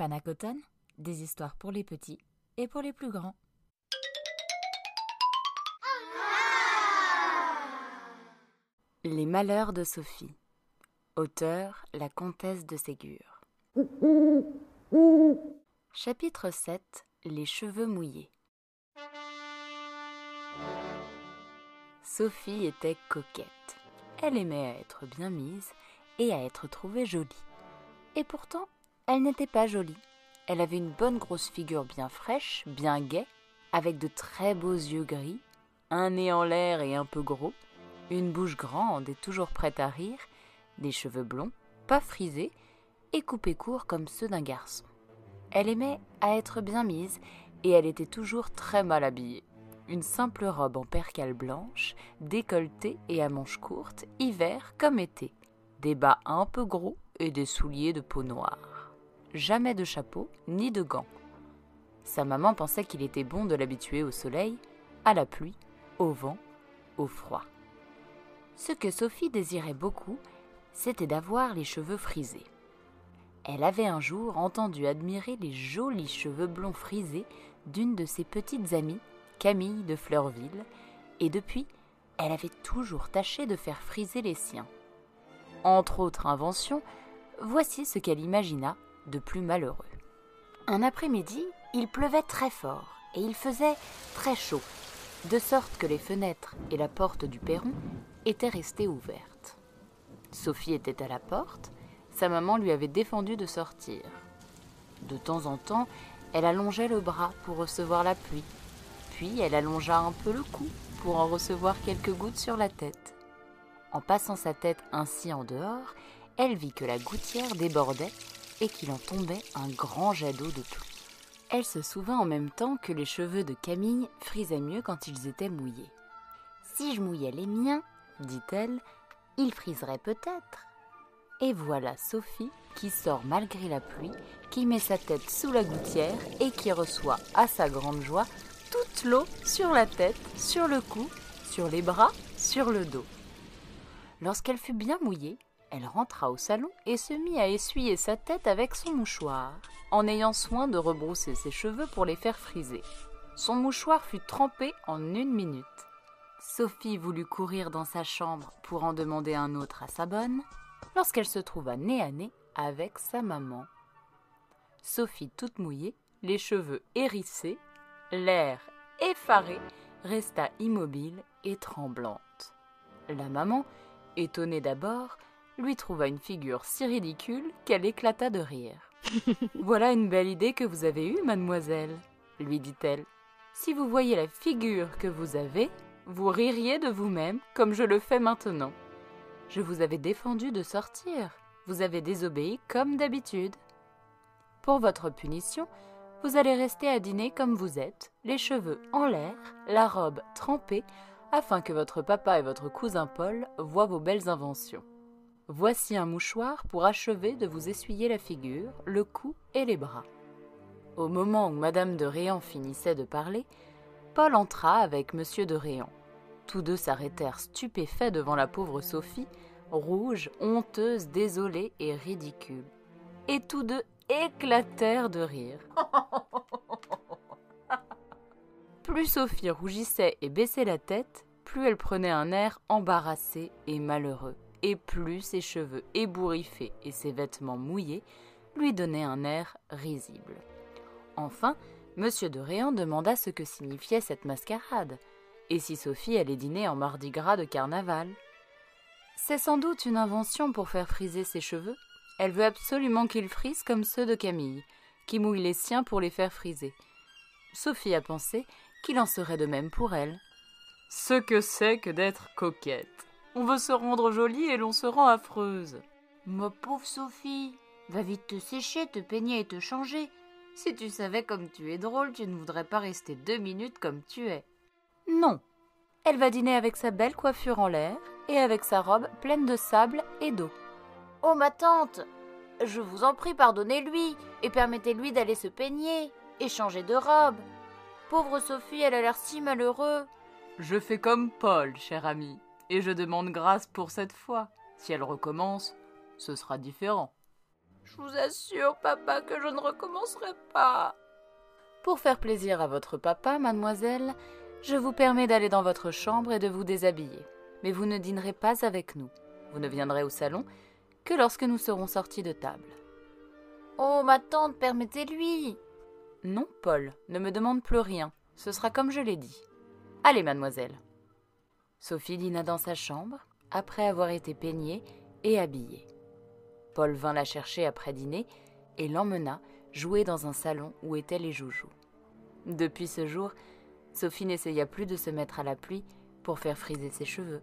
Panacoton, des histoires pour les petits et pour les plus grands. Les malheurs de Sophie. Auteur La comtesse de Ségur. Chapitre 7 Les cheveux mouillés. Sophie était coquette. Elle aimait à être bien mise et à être trouvée jolie. Et pourtant, elle n'était pas jolie. Elle avait une bonne grosse figure bien fraîche, bien gaie, avec de très beaux yeux gris, un nez en l'air et un peu gros, une bouche grande et toujours prête à rire, des cheveux blonds, pas frisés, et coupés courts comme ceux d'un garçon. Elle aimait à être bien mise et elle était toujours très mal habillée. Une simple robe en percale blanche, décolletée et à manches courtes, hiver comme été. Des bas un peu gros et des souliers de peau noire. Jamais de chapeau ni de gants. Sa maman pensait qu'il était bon de l'habituer au soleil, à la pluie, au vent, au froid. Ce que Sophie désirait beaucoup, c'était d'avoir les cheveux frisés. Elle avait un jour entendu admirer les jolis cheveux blonds frisés d'une de ses petites amies, Camille de Fleurville, et depuis, elle avait toujours tâché de faire friser les siens. Entre autres inventions, voici ce qu'elle imagina de plus malheureux. Un après-midi, il pleuvait très fort et il faisait très chaud, de sorte que les fenêtres et la porte du perron étaient restées ouvertes. Sophie était à la porte, sa maman lui avait défendu de sortir. De temps en temps, elle allongeait le bras pour recevoir la pluie, puis elle allongea un peu le cou pour en recevoir quelques gouttes sur la tête. En passant sa tête ainsi en dehors, elle vit que la gouttière débordait et qu'il en tombait un grand jet d'eau de pluie. Elle se souvint en même temps que les cheveux de Camille frisaient mieux quand ils étaient mouillés. Si je mouillais les miens, dit-elle, ils friseraient peut-être. Et voilà Sophie qui sort malgré la pluie, qui met sa tête sous la gouttière et qui reçoit à sa grande joie toute l'eau sur la tête, sur le cou, sur les bras, sur le dos. Lorsqu'elle fut bien mouillée, elle rentra au salon et se mit à essuyer sa tête avec son mouchoir, en ayant soin de rebrousser ses cheveux pour les faire friser. Son mouchoir fut trempé en une minute. Sophie voulut courir dans sa chambre pour en demander un autre à sa bonne, lorsqu'elle se trouva nez à nez avec sa maman. Sophie toute mouillée, les cheveux hérissés, l'air effaré, resta immobile et tremblante. La maman, étonnée d'abord, lui trouva une figure si ridicule qu'elle éclata de rire. voilà une belle idée que vous avez eue, mademoiselle, lui dit-elle. Si vous voyez la figure que vous avez, vous ririez de vous-même comme je le fais maintenant. Je vous avais défendu de sortir. Vous avez désobéi comme d'habitude. Pour votre punition, vous allez rester à dîner comme vous êtes, les cheveux en l'air, la robe trempée, afin que votre papa et votre cousin Paul voient vos belles inventions. Voici un mouchoir pour achever de vous essuyer la figure, le cou et les bras. Au moment où Madame de Réan finissait de parler, Paul entra avec Monsieur de Réan. Tous deux s'arrêtèrent stupéfaits devant la pauvre Sophie, rouge, honteuse, désolée et ridicule. Et tous deux éclatèrent de rire. plus Sophie rougissait et baissait la tête, plus elle prenait un air embarrassé et malheureux, et plus ses cheveux ébouriffés et ses vêtements mouillés lui donnaient un air risible. Enfin, Monsieur de Réan demanda ce que signifiait cette mascarade, et si Sophie allait dîner en mardi gras de carnaval. C'est sans doute une invention pour faire friser ses cheveux. Elle veut absolument qu'ils frisent comme ceux de Camille, qui mouille les siens pour les faire friser. Sophie a pensé qu'il en serait de même pour elle. Ce que c'est que d'être coquette. On veut se rendre jolie et l'on se rend affreuse. Ma pauvre Sophie, va vite te sécher, te peigner et te changer. Si tu savais comme tu es drôle, tu ne voudrais pas rester deux minutes comme tu es. Non. Elle va dîner avec sa belle coiffure en l'air et avec sa robe pleine de sable et d'eau. Oh ma tante, je vous en prie, pardonnez-lui et permettez-lui d'aller se peigner et changer de robe. Pauvre Sophie, elle a l'air si malheureux. Je fais comme Paul, cher ami, et je demande grâce pour cette fois. Si elle recommence, ce sera différent. Je vous assure, papa, que je ne recommencerai pas. Pour faire plaisir à votre papa, mademoiselle, je vous permets d'aller dans votre chambre et de vous déshabiller. Mais vous ne dînerez pas avec nous. Vous ne viendrez au salon que lorsque nous serons sortis de table. Oh, ma tante, permettez-lui. Non, Paul, ne me demande plus rien. Ce sera comme je l'ai dit. Allez, mademoiselle. Sophie dîna dans sa chambre, après avoir été peignée et habillée. Paul vint la chercher après dîner et l'emmena jouer dans un salon où étaient les joujoux. Depuis ce jour, Sophie n'essaya plus de se mettre à la pluie pour faire friser ses cheveux.